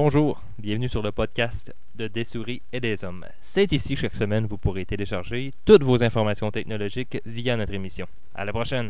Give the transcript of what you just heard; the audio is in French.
Bonjour, bienvenue sur le podcast de Des souris et des hommes. C'est ici chaque semaine vous pourrez télécharger toutes vos informations technologiques via notre émission. À la prochaine.